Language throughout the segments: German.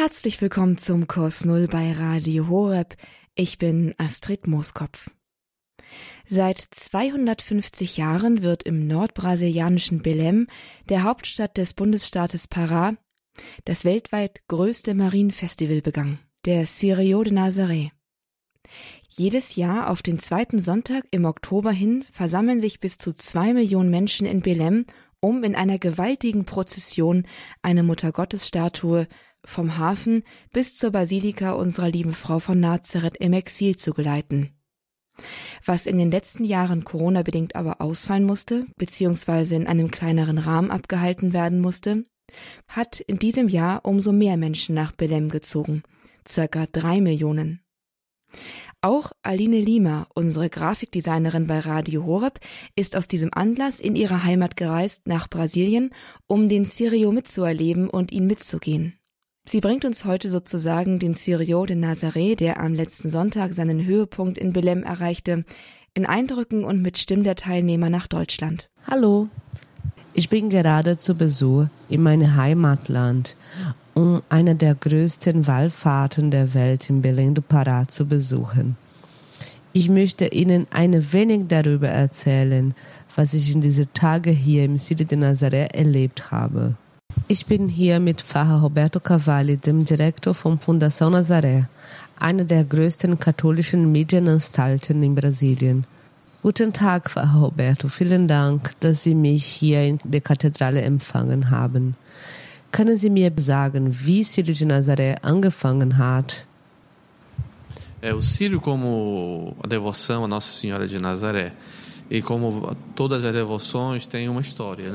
Herzlich willkommen zum Kurs Null bei Radio Horeb. Ich bin Astrid Mooskopf. Seit 250 Jahren wird im nordbrasilianischen Belém, der Hauptstadt des Bundesstaates Pará, das weltweit größte Marienfestival begangen, der Cirio de Nazaré. Jedes Jahr auf den zweiten Sonntag im Oktober hin versammeln sich bis zu zwei Millionen Menschen in Belém, um in einer gewaltigen Prozession eine Muttergottesstatue vom Hafen bis zur Basilika unserer lieben Frau von Nazareth im Exil zu geleiten. Was in den letzten Jahren Corona-bedingt aber ausfallen musste, beziehungsweise in einem kleineren Rahmen abgehalten werden musste, hat in diesem Jahr umso mehr Menschen nach Belem gezogen, circa drei Millionen. Auch Aline Lima, unsere Grafikdesignerin bei Radio Horeb, ist aus diesem Anlass in ihre Heimat gereist nach Brasilien, um den Sirio mitzuerleben und ihn mitzugehen. Sie bringt uns heute sozusagen den Sirio de Nazaré, der am letzten Sonntag seinen Höhepunkt in Belém erreichte, in Eindrücken und mit Stimmen der Teilnehmer nach Deutschland. Hallo, ich bin gerade zu Besuch in meinem Heimatland, um eine der größten Wallfahrten der Welt in Belém do Pará zu besuchen. Ich möchte Ihnen ein wenig darüber erzählen, was ich in diesen Tagen hier im City de Nazaré erlebt habe. Ich bin hier mit Pfarrer Roberto Cavalli, dem Direktor von Fundação Nazaré, einer der größten katholischen Medienanstalten in Brasilien. Guten Tag, Pfarrer Roberto. Vielen Dank, dass Sie mich hier in der Kathedrale empfangen haben. Können Sie mir sagen, wie Círio de Nazaré angefangen hat? É, o Círio, como a devoção a Nossa Senhora de Nazaré, E?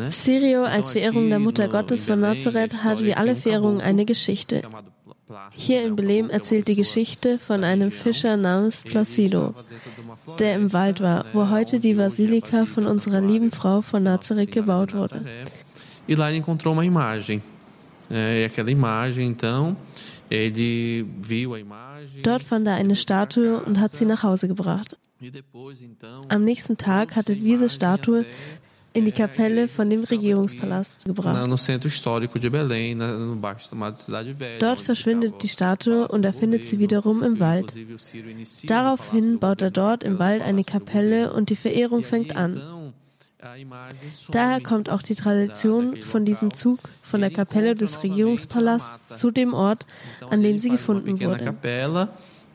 Sirio als Verehrung der Mutter Gottes von Nazareth hat wie alle Verehrungen eine Geschichte. Hier in Belém erzählt die Geschichte von einem Fischer namens Placido, der im Wald war, wo heute die Basilika von unserer lieben Frau von Nazareth gebaut wurde. E lá ele encontrou uma imagem. E aquela imagem, então, ele viu a imagem. Dort fand er eine Statue und hat sie nach Hause gebracht. Am nächsten Tag hatte diese Statue in die Kapelle von dem Regierungspalast gebracht. Dort verschwindet die Statue und er findet sie wiederum im Wald. Daraufhin baut er dort im Wald eine Kapelle und die Verehrung fängt an. Daher kommt auch die Tradition von diesem Zug von der Kapelle des Regierungspalasts zu dem Ort, an dem sie gefunden wurde.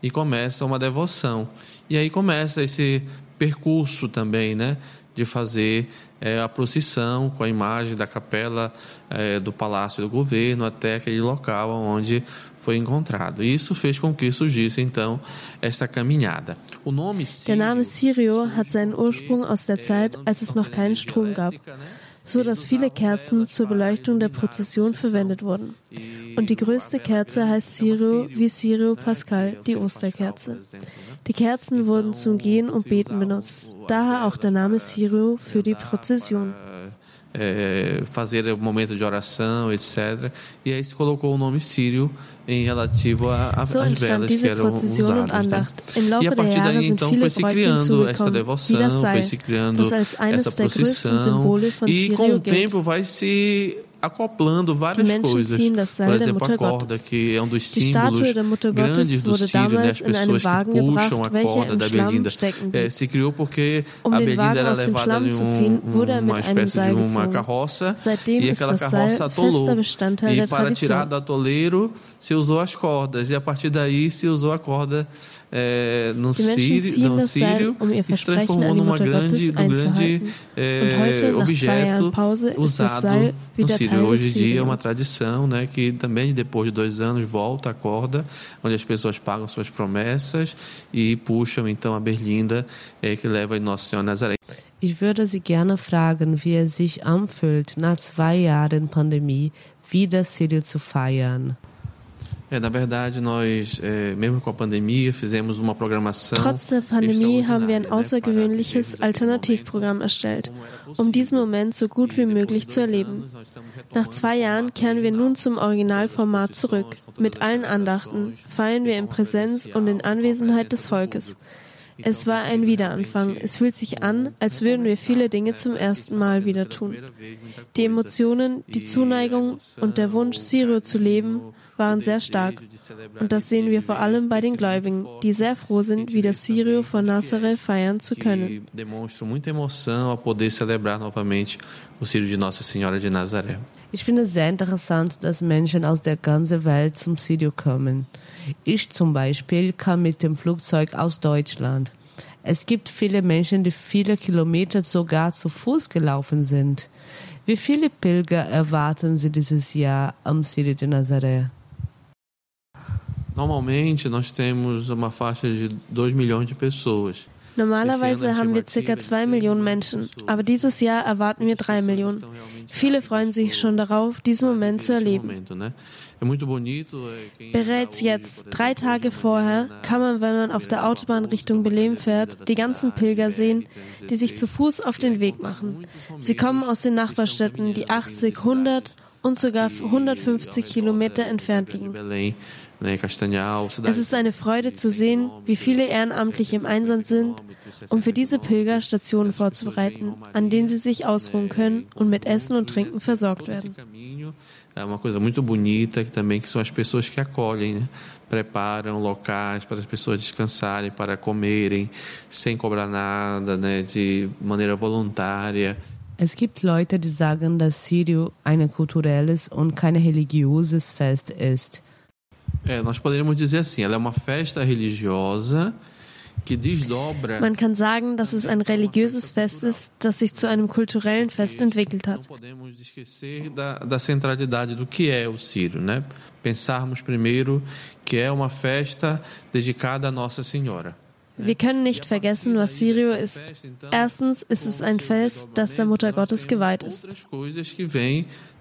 E começa uma devoção. E aí começa esse percurso também, né? De fazer é, a procissão com a imagem da capela é, do Palácio do Governo até aquele local onde foi encontrado. E isso fez com que surgisse então esta caminhada. O nome Der Name Sirio hat seinen Ursprung aus der Zeit, als es noch keinen Strom gab so dass viele Kerzen zur Beleuchtung der Prozession verwendet wurden. Und die größte Kerze heißt Sirio wie Sirio Pascal, die Osterkerze. Die Kerzen wurden zum Gehen und Beten benutzt, daher auch der Name Sirio für die Prozession. É, fazer o momento de oração, etc. E aí se colocou o nome Sírio em relativo às so velas que eram usadas. Né? E a partir daí então foi se criando essa devoção, foi se criando essa procissão e com o tempo vai se acoplando várias coisas. Por exemplo, a corda, que é um dos símbolos grandes do Sírio, né? as pessoas que puxam a corda da Belinda. É, se criou porque a Belinda era levada em um, uma espécie de uma carroça e aquela carroça atolou. E para tirar do atoleiro se usou as cordas e a partir daí se usou a corda é, no, sírio, no sírio um e se transformou numa grande, num grande é, objeto usado no sírio. Hoje em dia é uma tradição né, que também depois de dois anos volta a corda, onde as pessoas pagam suas promessas e puxam então a berlinda é, que leva em Nossa Senhora Nazaré. Ich würde Sie gerne fragen, wie es sich anfühlt, nach zwei Jahren Pandemie wieder Sírio zu feiern. É, na verdade, nós, é, mesmo com a pandemia, fizemos uma programação. Trotz der Pandemie haben wir ein außergewöhnliches Alternativprogramm erstellt, um diesen Moment so gut wie möglich zu erleben. Nach zwei Jahren kehren wir nun zum Originalformat zurück. Mit allen Andachten feiern wir in Präsenz und in Anwesenheit des Volkes. Es war ein Wiederanfang. Es fühlt sich an, als würden wir viele Dinge zum ersten Mal wieder tun. Die Emotionen, die Zuneigung und der Wunsch, Sirio zu leben, waren sehr stark. Und das sehen wir vor allem bei den Gläubigen, die sehr froh sind, wieder Sirio von Nazareth feiern zu können. Ich finde es sehr interessant, dass Menschen aus der ganzen Welt zum Sirio kommen. Ich zum Beispiel kam mit dem Flugzeug aus Deutschland. Es gibt viele Menschen, die viele Kilometer sogar zu Fuß gelaufen sind. Wie viele Pilger erwarten Sie dieses Jahr am Sirio de Nazaré? Normalmente nós temos uma faixa de 2 milhões de pessoas. Normalerweise haben wir ca. 2 Millionen Menschen, aber dieses Jahr erwarten wir 3 Millionen. Viele freuen sich schon darauf, diesen Moment zu erleben. Bereits jetzt, drei Tage vorher, kann man, wenn man auf der Autobahn Richtung Belem fährt, die ganzen Pilger sehen, die sich zu Fuß auf den Weg machen. Sie kommen aus den Nachbarstädten, die 80, 100 und sogar 150 Kilometer entfernt liegen. Es ist eine Freude zu sehen, wie viele Ehrenamtliche im Einsatz sind, um für diese Pilger Stationen vorzubereiten, an denen sie sich ausruhen können und mit Essen und Trinken versorgt werden. É uma coisa muito bonita que também que são as pessoas que acolhem, né? preparam locais para as pessoas descansarem, para comerem, sem cobrar nada, né? de maneira voluntária. Es gibt Leute, die sagen, dass Sirio ein kulturelles und kein religiöses Fest ist. É, nós poderíamos dizer assim, ela é uma festa religiosa que desdobra. Man kann sagen, dass es ein religiöses Fest ist, das sich zu einem kulturellen Fest entwickelt hat. Não podemos esquecer da, da centralidade do que é o Sírio, né? Pensarmos primeiro que é uma festa dedicada a Nossa Senhora. Wir können nicht vergessen, was Sirio ist. Erstens ist es ein Fest, das der Mutter Gottes geweiht ist.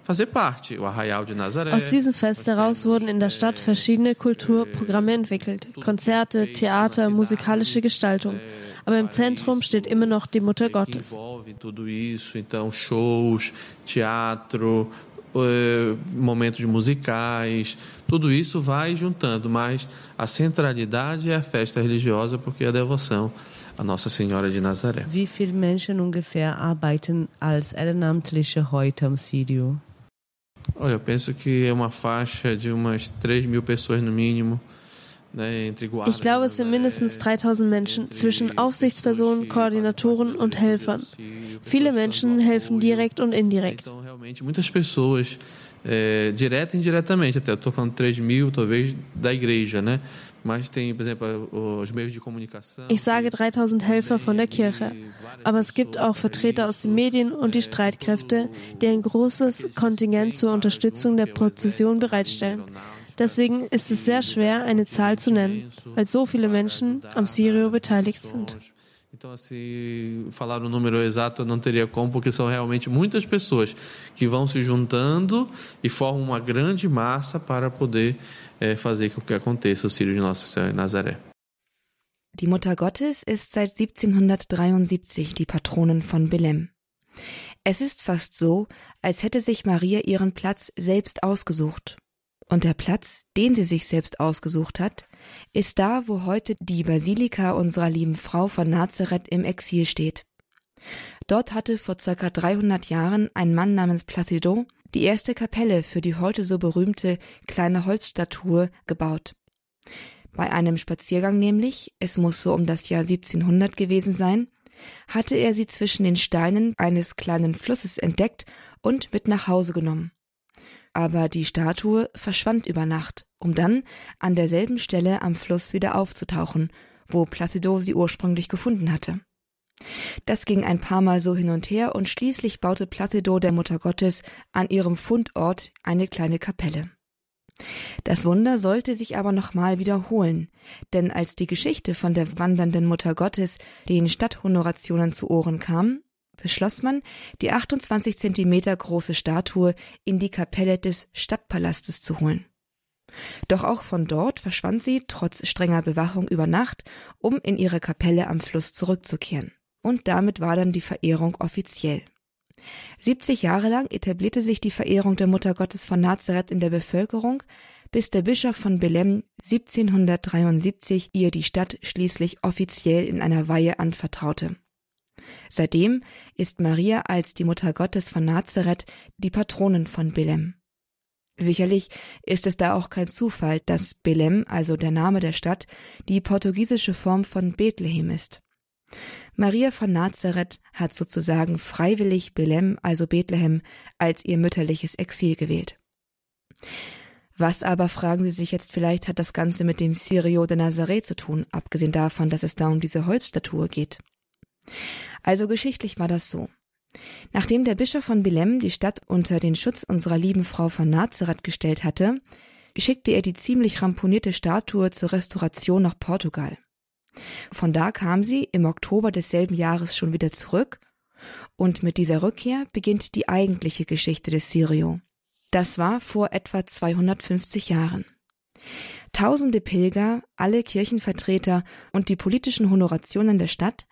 Aus diesem Fest heraus wurden in der Stadt verschiedene Kulturprogramme entwickelt. Konzerte, Theater, musikalische Gestaltung. Aber im Zentrum steht immer noch die Mutter Gottes. Momentos musicais, tudo isso vai juntando, mas a centralidade é a festa religiosa porque é a devoção a Nossa Senhora de Nazaré. Wie viele Menschen ungefähr arbeiten als Ehrenamtliche heute am Sírio? Olha, eu penso que é uma faixa de umas 3 mil pessoas no mínimo. Ich glaube, es sind mindestens 3000 Menschen zwischen Aufsichtspersonen, Koordinatoren und Helfern. Viele Menschen helfen direkt und indirekt. Muitas pessoas, é, direta e indiretamente, até estou falando 3 mil, talvez, da igreja, né? Ich sage 3000 Helfer von der Kirche, aber es gibt auch Vertreter aus den Medien und die Streitkräfte, die ein großes Kontingent zur Unterstützung der Prozession bereitstellen. Deswegen ist es sehr schwer, eine Zahl zu nennen, weil so viele Menschen am Sirio beteiligt sind. Então, assim, falar o número exato eu não teria como, porque são realmente muitas pessoas que vão se juntando e formam uma grande massa para poder é, fazer com que aconteça o Sírio de Nossa Senhora em Nazaré. Die Mutter Gottes ist seit 1773 die Patronin von Belem. Es ist fast so, als hätte sich Maria ihren Platz selbst ausgesucht. Und der Platz, den sie sich selbst ausgesucht hat, ist da, wo heute die Basilika unserer lieben Frau von Nazareth im Exil steht. Dort hatte vor circa 300 Jahren ein Mann namens Placido die erste Kapelle für die heute so berühmte kleine Holzstatue gebaut. Bei einem Spaziergang nämlich, es muss so um das Jahr 1700 gewesen sein, hatte er sie zwischen den Steinen eines kleinen Flusses entdeckt und mit nach Hause genommen aber die Statue verschwand über Nacht, um dann an derselben Stelle am Fluss wieder aufzutauchen, wo Placido sie ursprünglich gefunden hatte. Das ging ein paar Mal so hin und her und schließlich baute Placido der Mutter Gottes an ihrem Fundort eine kleine Kapelle. Das Wunder sollte sich aber nochmal wiederholen, denn als die Geschichte von der wandernden Mutter Gottes den Stadthonorationen zu Ohren kam, beschloss man, die 28 Zentimeter große Statue in die Kapelle des Stadtpalastes zu holen. Doch auch von dort verschwand sie trotz strenger Bewachung über Nacht, um in ihre Kapelle am Fluss zurückzukehren. Und damit war dann die Verehrung offiziell. 70 Jahre lang etablierte sich die Verehrung der Mutter Gottes von Nazareth in der Bevölkerung, bis der Bischof von Belem 1773 ihr die Stadt schließlich offiziell in einer Weihe anvertraute. Seitdem ist Maria als die Mutter Gottes von Nazareth die Patronin von Belem. Sicherlich ist es da auch kein Zufall, dass Belem, also der Name der Stadt, die portugiesische Form von Bethlehem ist. Maria von Nazareth hat sozusagen freiwillig Belem, also Bethlehem, als ihr mütterliches Exil gewählt. Was aber, fragen Sie sich jetzt vielleicht, hat das Ganze mit dem Sirio de Nazareth zu tun, abgesehen davon, dass es da um diese Holzstatue geht? Also geschichtlich war das so. Nachdem der Bischof von Belem die Stadt unter den Schutz unserer lieben Frau von Nazareth gestellt hatte, schickte er die ziemlich ramponierte Statue zur Restauration nach Portugal. Von da kam sie im Oktober desselben Jahres schon wieder zurück, und mit dieser Rückkehr beginnt die eigentliche Geschichte des Sirio. Das war vor etwa 250 Jahren. Tausende Pilger, alle Kirchenvertreter und die politischen Honorationen der Stadt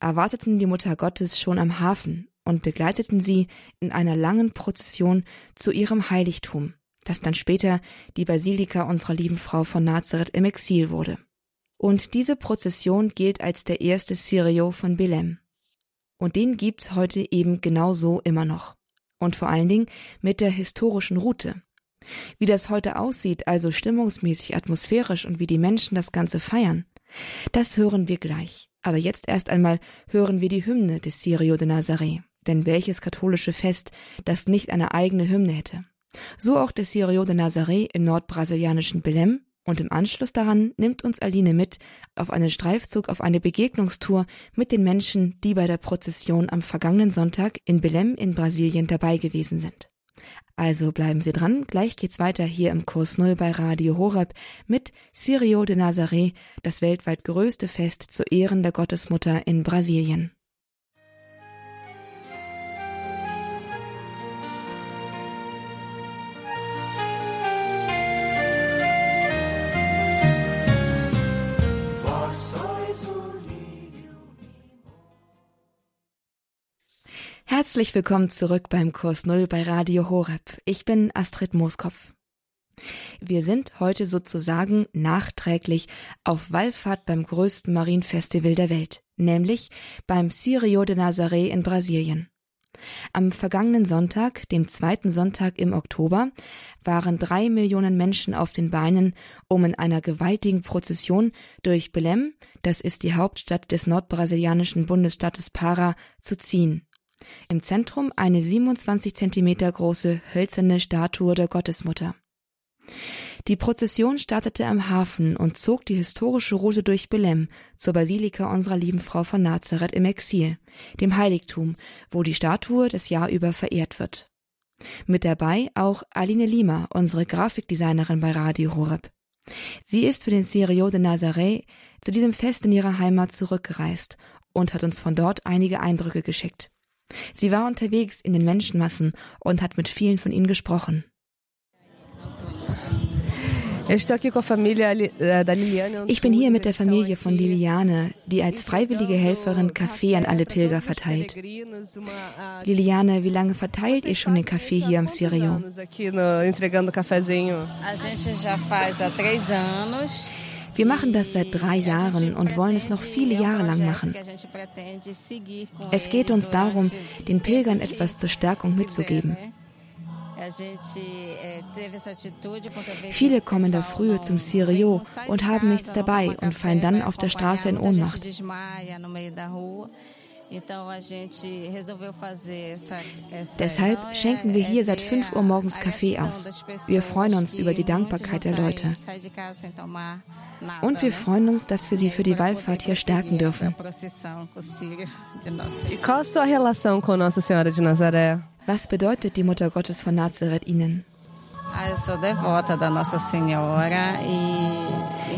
erwarteten die Mutter Gottes schon am Hafen und begleiteten sie in einer langen Prozession zu ihrem Heiligtum, das dann später die Basilika unserer lieben Frau von Nazareth im Exil wurde. Und diese Prozession gilt als der erste Sirio von Belem. Und den gibt's heute eben genauso immer noch und vor allen Dingen mit der historischen Route. Wie das heute aussieht, also stimmungsmäßig, atmosphärisch und wie die Menschen das Ganze feiern, das hören wir gleich. Aber jetzt erst einmal hören wir die Hymne des Sirio de Nazaré. Denn welches katholische Fest, das nicht eine eigene Hymne hätte? So auch der Sirio de Nazaré im nordbrasilianischen Belém und im Anschluss daran nimmt uns Aline mit auf einen Streifzug auf eine Begegnungstour mit den Menschen, die bei der Prozession am vergangenen Sonntag in Belém in Brasilien dabei gewesen sind. Also bleiben Sie dran, gleich geht's weiter hier im Kurs Null bei Radio Horeb mit Sirio de Nazaré, das weltweit größte Fest zu Ehren der Gottesmutter in Brasilien. Herzlich willkommen zurück beim Kurs Null bei Radio Horeb. Ich bin Astrid Mooskopf. Wir sind heute sozusagen nachträglich auf Wallfahrt beim größten Marienfestival der Welt, nämlich beim Sirio de Nazaré in Brasilien. Am vergangenen Sonntag, dem zweiten Sonntag im Oktober, waren drei Millionen Menschen auf den Beinen, um in einer gewaltigen Prozession durch Belém, das ist die Hauptstadt des nordbrasilianischen Bundesstaates Para, zu ziehen. Im Zentrum eine 27 Zentimeter große hölzerne Statue der Gottesmutter. Die Prozession startete am Hafen und zog die historische Route durch Belém zur Basilika unserer lieben Frau von Nazareth im Exil, dem Heiligtum, wo die Statue das Jahr über verehrt wird. Mit dabei auch Aline Lima, unsere Grafikdesignerin bei Radio Horeb. Sie ist für den Sirio de Nazaré zu diesem Fest in ihrer Heimat zurückgereist und hat uns von dort einige Eindrücke geschickt. Sie war unterwegs in den Menschenmassen und hat mit vielen von ihnen gesprochen. Ich bin hier mit der Familie von Liliane, die als freiwillige Helferin Kaffee an alle Pilger verteilt. Liliane, wie lange verteilt ihr schon den Kaffee hier am Sirio? Wir machen das seit drei Jahren und wollen es noch viele Jahre lang machen. Es geht uns darum, den Pilgern etwas zur Stärkung mitzugeben. Viele kommen da früh zum Sirio und haben nichts dabei und fallen dann auf der Straße in Ohnmacht. Deshalb schenken wir hier seit 5 Uhr morgens Kaffee aus. Wir freuen uns über die Dankbarkeit der Leute. Und wir freuen uns, dass wir sie für die Wallfahrt hier stärken dürfen. Was bedeutet die Mutter Gottes von Nazareth Ihnen?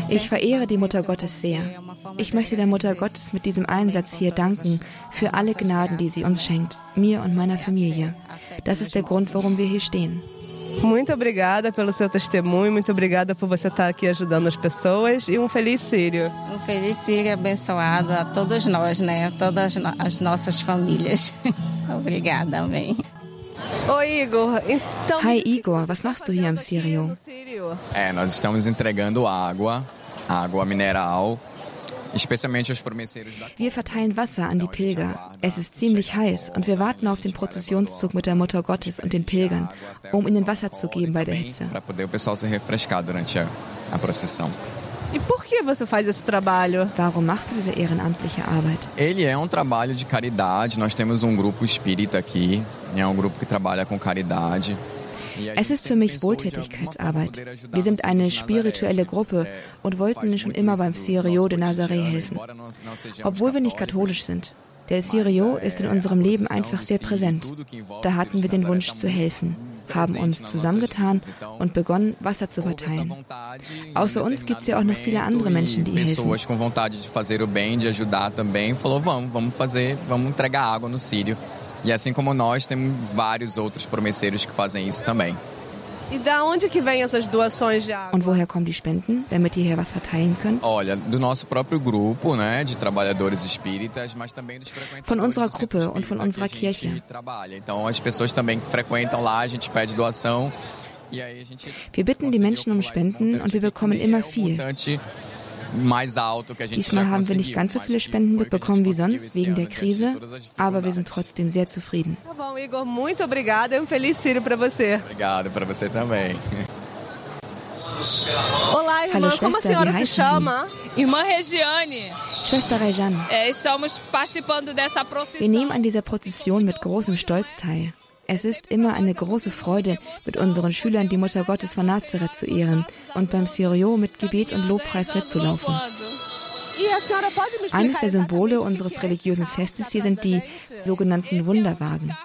Ich verehre die Mutter Gottes sehr. Ich möchte der Mutter Gottes mit diesem Einsatz hier danken für alle Gnaden, die sie uns schenkt, mir und meiner Familie. Das ist der Grund, warum wir hier stehen. Muito obrigada pelo seu testemunho, muito obrigada por você estar aqui ajudando as pessoas e um feliz Sírio. Um feliz Sírio abençoado a todos nós, né? A todas as nossas famílias. obrigada, amém. Hi Igor, was machst du hier im Sirio? É, nós estamos entregando água, água mineral wir verteilen Wasser an die Pilger. Es ist ziemlich heiß und wir warten auf den Prozessionszug mit der Mutter Gottes und den Pilgern, um ihnen Wasser zu geben bei der Hitze. E por que você faz esse trabalho? Warum machst du diese ehrenamtliche Arbeit? Ele é um trabalho de caridade. Nós temos um grupo espírita aqui, é um grupo que trabalha com caridade. Es ist für mich Wohltätigkeitsarbeit. Wir sind eine spirituelle Gruppe und wollten schon immer beim Sirio de Nazaré helfen. Obwohl wir nicht katholisch sind. Der Sirio ist in unserem Leben einfach sehr präsent. Da hatten wir den Wunsch zu helfen, haben uns zusammengetan und begonnen, Wasser zu verteilen. Außer uns gibt es ja auch noch viele andere Menschen, die helfen. E assim como nós, temos vários outros promesseiros que fazem isso também. Und woher kommen die Spenden, damit ihr hier was verteilen könnt? Olha, do nosso próprio grupo, né, de trabalhadores espíritas, mas também dos frequentadores von unserer Gruppe und von unserer Kirche. Trabalha. Então as pessoas também que frequentam lá, a gente pede doação. Wir bitten die Menschen um Spenden und wir bekommen immer viel. Diesmal haben wir nicht ganz so viele Spenden mitbekommen wie sonst wegen der Krise, aber wir sind trotzdem sehr zufrieden. Igor, muito obrigada e um feliz Círio para você. Obrigado para você também. Olá, irmã, Hallo, como a senhora se chama? Irmã Regiane. Schwester Rejan. É, estamos participando dessa procissão. Wir nehmen an dieser Prozession mit großem Stolz teil. Es ist immer eine große Freude, mit unseren Schülern die Mutter Gottes von Nazareth zu ehren und beim Sirio mit Gebet und Lobpreis mitzulaufen. Eines der Symbole unseres religiösen Festes hier sind die sogenannten Wunderwagen.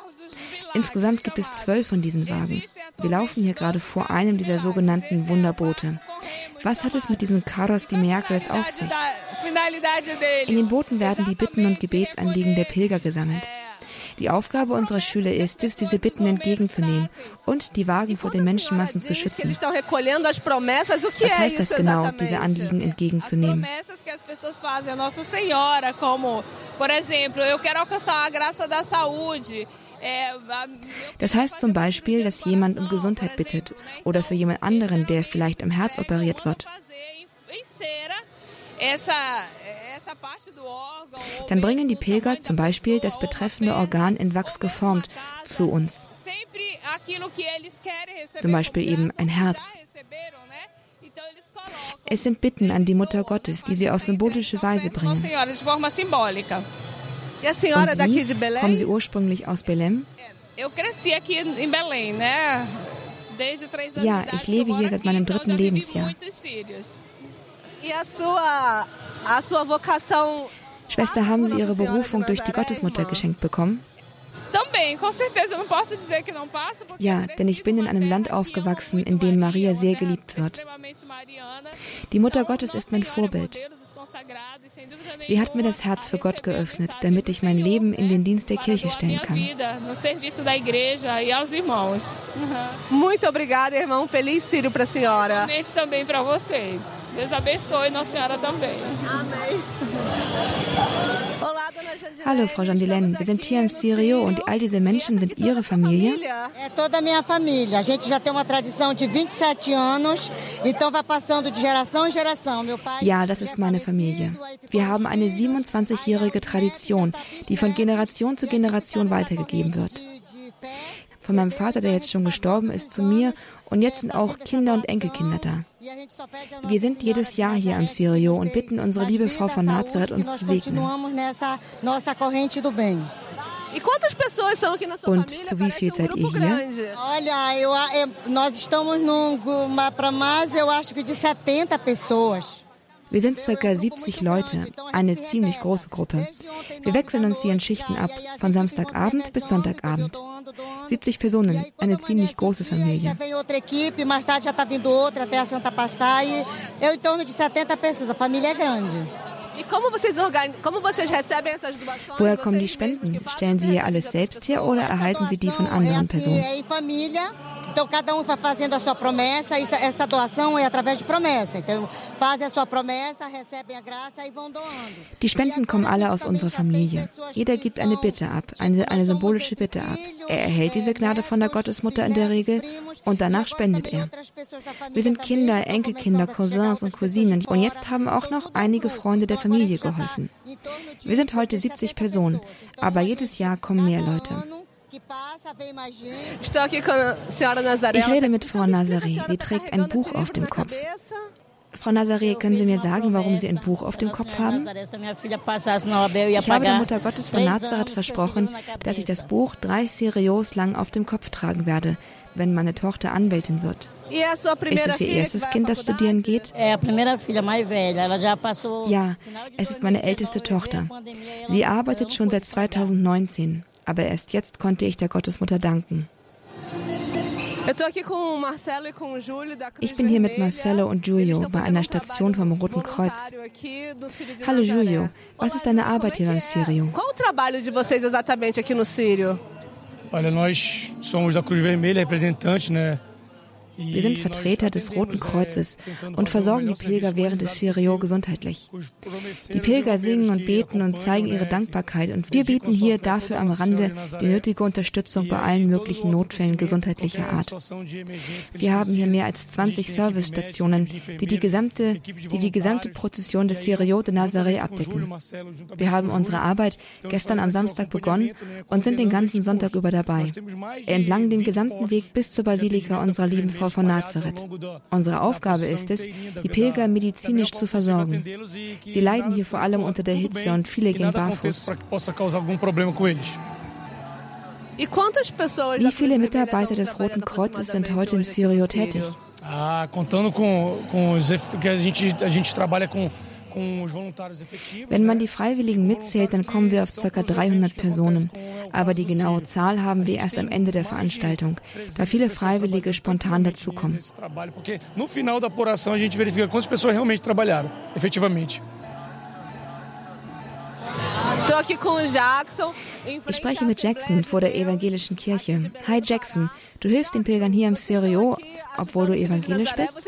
Insgesamt gibt es zwölf von diesen Wagen. Wir laufen hier gerade vor einem dieser sogenannten Wunderboote. Was hat es mit diesen Carros de Miércoles auf sich? In den Booten werden die Bitten und Gebetsanliegen der Pilger gesammelt. Die Aufgabe unserer Schüler ist es, diese Bitten entgegenzunehmen und die Wagen vor den Menschenmassen zu schützen. Was heißt das genau, diese Anliegen entgegenzunehmen? Das heißt zum Beispiel, dass jemand um Gesundheit bittet oder für jemand anderen, der vielleicht am Herz operiert wird. Dann bringen die Pilger zum Beispiel das betreffende Organ in Wachs geformt zu uns. Zum Beispiel eben ein Herz. Es sind Bitten an die Mutter Gottes, die sie auf symbolische Weise bringen. Und Sie, kommen Sie ursprünglich aus Belém? Ja, ich lebe hier seit meinem dritten Lebensjahr. Schwester, haben Sie Ihre Berufung durch die Gottesmutter geschenkt bekommen? Ja, denn ich bin in einem Land aufgewachsen, in dem Maria sehr geliebt wird. Die Mutter Gottes ist mein Vorbild. Sie hat mir das Herz für Gott geöffnet, damit ich mein Leben in den Dienst der Kirche stellen kann. Muito obrigada, irmão. Feliz Círio para a senhora. também para vocês. Deus abençoe Nossa Senhora também. Amém. Hallo, Frau Jandilen. Wir sind hier im Sirio und all diese Menschen sind Ihre Familie? É toda a minha família. A gente já tem uma tradição de 27 anos, então vai passando de geração em geração. Meu pai Ja, das ist meine Familie. Wir haben eine 27-jährige Tradition, die von Generation zu Generation weitergegeben wird. Von meinem Vater, der jetzt schon gestorben ist, zu mir und jetzt sind auch Kinder und Enkelkinder da. Wir sind jedes Jahr hier am Sirio und bitten unsere liebe Frau von Nazareth, uns zu segnen. Und zu wie viel seid ihr hier? Olha, eu, nós estamos num, para mais, eu acho que de 70 pessoas. Wir sind ca. 70 Leute, eine ziemlich große Gruppe. Wir wechseln uns hier in Schichten ab, von Samstagabend bis Sonntagabend. 70 Personen, eine ziemlich große Familie. Woher kommen die Spenden? Stellen Sie hier alles selbst her oder erhalten Sie die von anderen Personen? Então cada um vai fazendo a sua promessa, essa, doação é através de promessa. Então fazem a sua promessa, recebem a graça e vão doando. Die Spenden kommen alle aus unserer Familie. Jeder gibt eine Bitte ab, eine, eine symbolische Bitte ab. Er erhält diese Gnade von der Gottesmutter in der Regel und danach spendet er. Wir sind Kinder, Enkelkinder, Cousins und Cousinen und jetzt haben auch noch einige Freunde der Familie geholfen. Wir sind heute 70 Personen, aber jedes Jahr kommen mehr Leute. Ich rede mit Frau Nazaré, die trägt ein Buch auf dem Kopf. Frau Nazaré, können Sie mir sagen, warum Sie ein Buch auf dem Kopf haben? Ich habe der Mutter Gottes von Nazareth versprochen, dass ich das Buch drei Serios lang auf dem Kopf tragen werde, wenn meine Tochter Anwältin wird. Ist es Ihr erstes Kind, das studieren geht? Ja, es ist meine älteste Tochter. Sie arbeitet schon seit 2019, aber erst jetzt konnte ich der Gottesmutter danken. Ich bin hier mit Marcelo und Giulio bei einer Station vom Roten Kreuz. Hallo Giulio, was ist deine Arbeit hier beim Sírio? Qual o trabalho de vocês exatamente aqui no Sírio? Olha, nós somos da Cruz Vermelha, representante, né? Wir sind Vertreter des Roten Kreuzes und versorgen die Pilger während des Sirio gesundheitlich. Die Pilger singen und beten und zeigen ihre Dankbarkeit und wir bieten hier dafür am Rande die nötige Unterstützung bei allen möglichen Notfällen gesundheitlicher Art. Wir haben hier mehr als 20 Servicestationen, die die gesamte, die, die gesamte Prozession des Sirio de Nazaré abdecken. Wir haben unsere Arbeit gestern am Samstag begonnen und sind den ganzen Sonntag über dabei. Entlang dem gesamten Weg bis zur Basilika unserer lieben Frau Jungfrau von Nazareth. Unsere Aufgabe ist es, die Pilger medizinisch zu versorgen. Sie leiden hier vor allem unter der Hitze und viele gehen barfuß. Wie viele Mitarbeiter des Roten Kreuzes sind heute im Syrio tätig? Ah, contando com, com os que a gente, a gente trabalha com wenn man die Freiwilligen mitzählt, dann kommen wir auf ca. 300 Personen. Aber die genaue Zahl haben wir erst am Ende der Veranstaltung, da viele Freiwillige spontan dazukommen. No final da apuração a gente verifica quantas pessoas realmente trabalharam, efetivamente. Ich spreche mit Jackson vor der evangelischen Kirche. Hi Jackson, du hilfst den Pilgern hier im Serio, obwohl du evangelisch bist?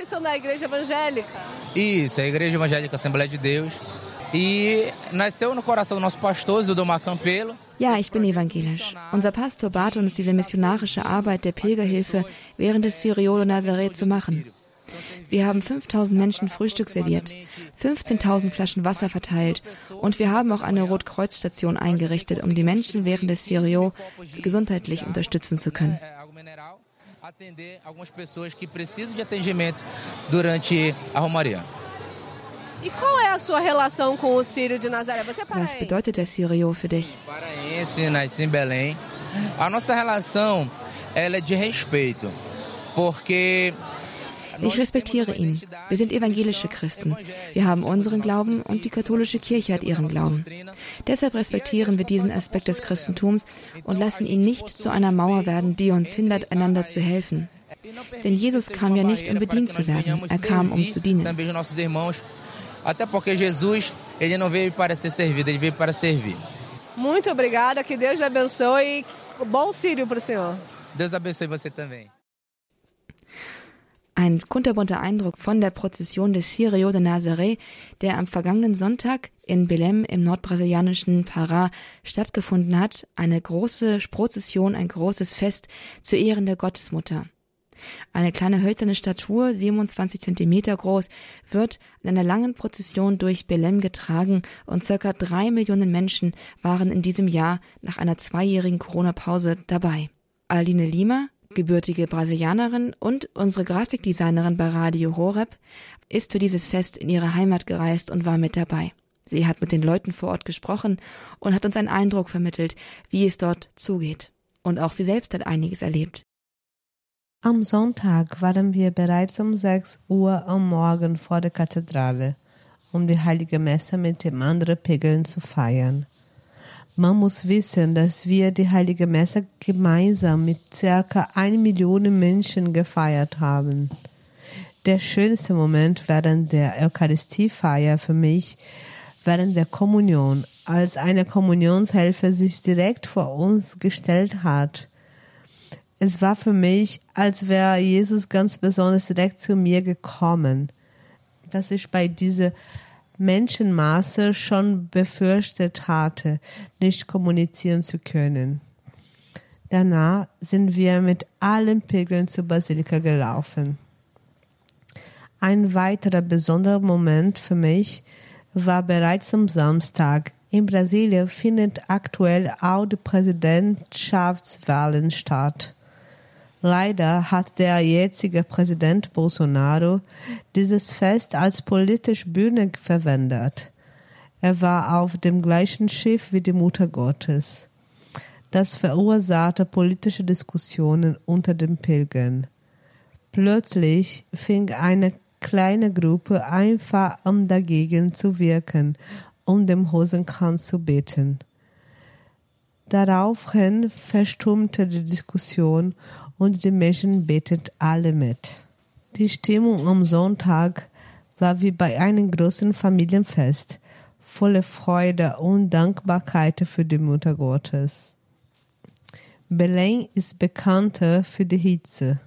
Isso, a Igreja Evangélica Assembleia de Deus. E nasceu no coração do nosso pastor, Domar Campelo. Ja, ich bin evangelisch. Unser Pastor bat uns, diese missionarische Arbeit der Pilgerhilfe während des Syrio Nazareth zu machen. Wir haben 5000 Menschen Frühstück serviert, 15.000 Flaschen Wasser verteilt und wir haben auch eine Rotkreuzstation eingerichtet, um die Menschen während des Sirio gesundheitlich unterstützen zu können. E Was bedeutet der Sírio für dich? Paraense, nasci em Belém. A nossa relação ela é de respeito, porque ich respektiere ihn. Wir sind evangelische Christen. Wir haben unseren Glauben und die katholische Kirche hat ihren Glauben. Deshalb respektieren wir diesen Aspekt des Christentums und lassen ihn nicht zu einer Mauer werden, die uns hindert, einander zu helfen. Denn Jesus kam ja nicht, um bedient zu werden. Er kam, um zu dienen. Até porque Jesus, ele não veio para ser servido, ele veio para servir. Muito obrigada, que Deus lhe abençoe. Bom Sírio para o senhor. Deus abençoe você também. Ein kunterbunter Eindruck von der Prozession des Sirio de Nazaré, der am vergangenen Sonntag in Belém im nordbrasilianischen Pará stattgefunden hat. Eine große Prozession, ein großes Fest zu Ehren der Gottesmutter. Eine kleine hölzerne Statue, 27 Zentimeter groß, wird in einer langen Prozession durch Belém getragen und circa drei Millionen Menschen waren in diesem Jahr nach einer zweijährigen Corona-Pause dabei. Aline Lima, gebürtige Brasilianerin und unsere Grafikdesignerin bei Radio Horeb, ist für dieses Fest in ihre Heimat gereist und war mit dabei. Sie hat mit den Leuten vor Ort gesprochen und hat uns einen Eindruck vermittelt, wie es dort zugeht. Und auch sie selbst hat einiges erlebt. Am Sonntag waren wir bereits um 6 Uhr am Morgen vor der Kathedrale, um die heilige Messe mit dem anderen Pilgern zu feiern. Man muss wissen, dass wir die Heilige Messe gemeinsam mit circa 1 Million Menschen gefeiert haben. Der schönste Moment während der Eucharistiefeier für mich während der Kommunion, als eine Kommunionshelfer sich direkt vor uns gestellt hat. Es war für mich, als wäre Jesus ganz besonders direkt zu mir gekommen, dass ich bei dieser Menschenmasse schon befürchtet hatte, nicht kommunizieren zu können. Danach sind wir mit allen Pilgern zur Basilika gelaufen. Ein weiterer besonderer Moment für mich war bereits am Samstag. In Brasilien findet aktuell auch die Präsidentschaftswahlen statt. Leider hat der jetzige Präsident Bolsonaro dieses Fest als politische Bühne verwendet. Er war auf dem gleichen Schiff wie die Mutter Gottes. Das verursachte politische Diskussionen unter den Pilgern. Plötzlich fing eine kleine Gruppe einfach an dagegen zu wirken, um dem Hosenkranz zu beten. Daraufhin verstummte die Diskussion und die Menschen beteten alle mit. Die Stimmung am Sonntag war wie bei einem großen Familienfest, voller Freude und Dankbarkeit für die Mutter Gottes. Belém ist bekannter für die Hitze.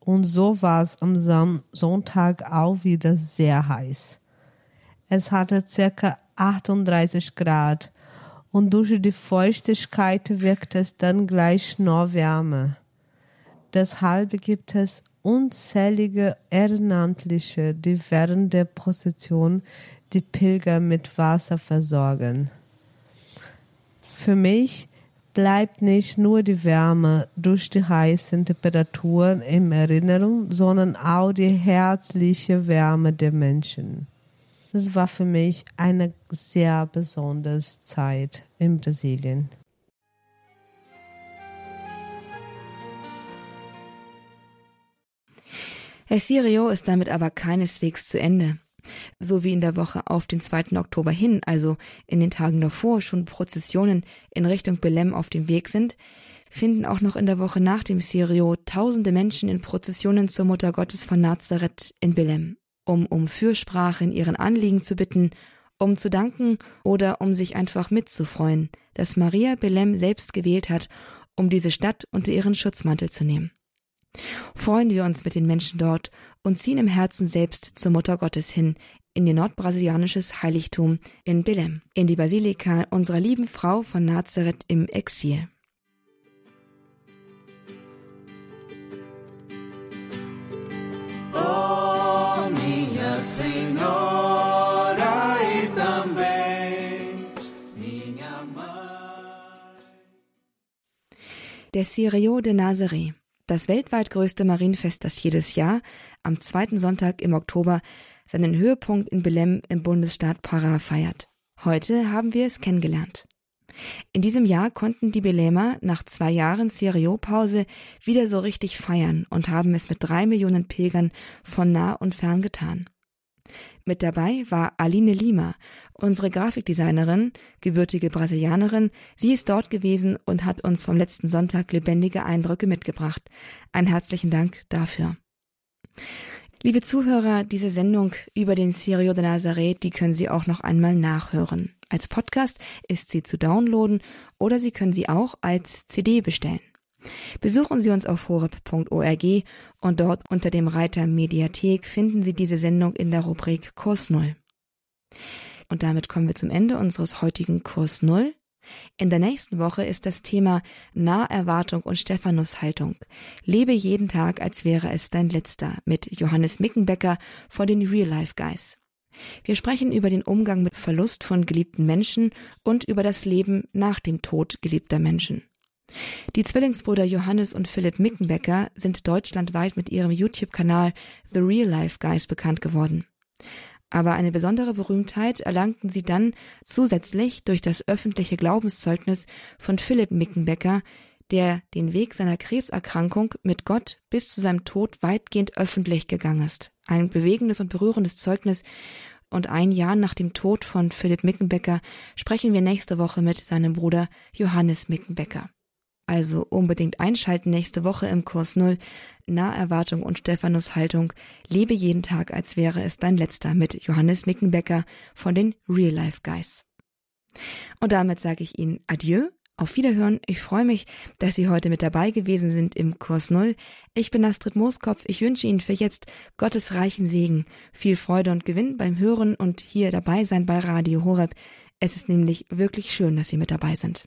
Und so war es am Sonntag auch wieder sehr heiß. Es hatte circa 38 Grad und durch die Feuchtigkeit wirkt es dann gleich noch wärmer. Deshalb gibt es unzählige Ehrenamtliche, die während der Prozession die Pilger mit Wasser versorgen. Für mich bleibt nicht nur die Wärme durch die heißen Temperaturen in Erinnerung, sondern auch die herzliche Wärme der Menschen. Es war für mich eine sehr besondere Zeit in Brasilien. Herr Sirio ist damit aber keineswegs zu Ende. So wie in der Woche auf den 2. Oktober hin, also in den Tagen davor, schon Prozessionen in Richtung Belem auf dem Weg sind, finden auch noch in der Woche nach dem Sirio tausende Menschen in Prozessionen zur Mutter Gottes von Nazareth in Belem, um um Fürsprache in ihren Anliegen zu bitten, um zu danken oder um sich einfach mitzufreuen, dass Maria Belem selbst gewählt hat, um diese Stadt unter ihren Schutzmantel zu nehmen. Freuen wir uns mit den Menschen dort und ziehen im Herzen selbst zur Mutter Gottes hin, in ihr nordbrasilianisches Heiligtum in Belém, in die Basilika unserer lieben Frau von Nazareth im Exil. Oh, minha Senhora e também minha Mãe. Der Sirio de Nazaré das weltweit größte Marienfest, das jedes Jahr am zweiten Sonntag im Oktober seinen Höhepunkt in Belém im Bundesstaat Pará feiert. Heute haben wir es kennengelernt. In diesem Jahr konnten die Belämer nach zwei Jahren Serio-Pause wieder so richtig feiern und haben es mit drei Millionen Pilgern von nah und fern getan. Mit dabei war Aline Lima, unsere Grafikdesignerin, gebürtige Brasilianerin. Sie ist dort gewesen und hat uns vom letzten Sonntag lebendige Eindrücke mitgebracht. Einen herzlichen Dank dafür. Liebe Zuhörer, diese Sendung über den Sirio de Nazareth, die können Sie auch noch einmal nachhören. Als Podcast ist sie zu downloaden oder Sie können sie auch als CD bestellen. Besuchen Sie uns auf horeb.org und dort unter dem Reiter Mediathek finden Sie diese Sendung in der Rubrik Kurs Null. Und damit kommen wir zum Ende unseres heutigen Kurs Null. In der nächsten Woche ist das Thema Naherwartung und Stephanushaltung. Lebe jeden Tag, als wäre es dein letzter mit Johannes Mickenbecker von den Real Life Guys. Wir sprechen über den Umgang mit Verlust von geliebten Menschen und über das Leben nach dem Tod geliebter Menschen. Die Zwillingsbrüder Johannes und Philipp Mickenbecker sind deutschlandweit mit ihrem YouTube-Kanal The Real Life Guys bekannt geworden. Aber eine besondere Berühmtheit erlangten sie dann zusätzlich durch das öffentliche Glaubenszeugnis von Philipp Mickenbecker, der den Weg seiner Krebserkrankung mit Gott bis zu seinem Tod weitgehend öffentlich gegangen ist. Ein bewegendes und berührendes Zeugnis. Und ein Jahr nach dem Tod von Philipp Mickenbecker sprechen wir nächste Woche mit seinem Bruder Johannes Mickenbecker. Also unbedingt einschalten nächste Woche im Kurs Null. Naherwartung und Stephanus Haltung. Lebe jeden Tag, als wäre es dein letzter mit Johannes Mickenbecker von den Real Life Guys. Und damit sage ich Ihnen Adieu, Auf Wiederhören. Ich freue mich, dass Sie heute mit dabei gewesen sind im Kurs Null. Ich bin Astrid Mooskopf. Ich wünsche Ihnen für jetzt Gottes reichen Segen, viel Freude und Gewinn beim Hören und hier dabei sein bei Radio Horeb. Es ist nämlich wirklich schön, dass Sie mit dabei sind.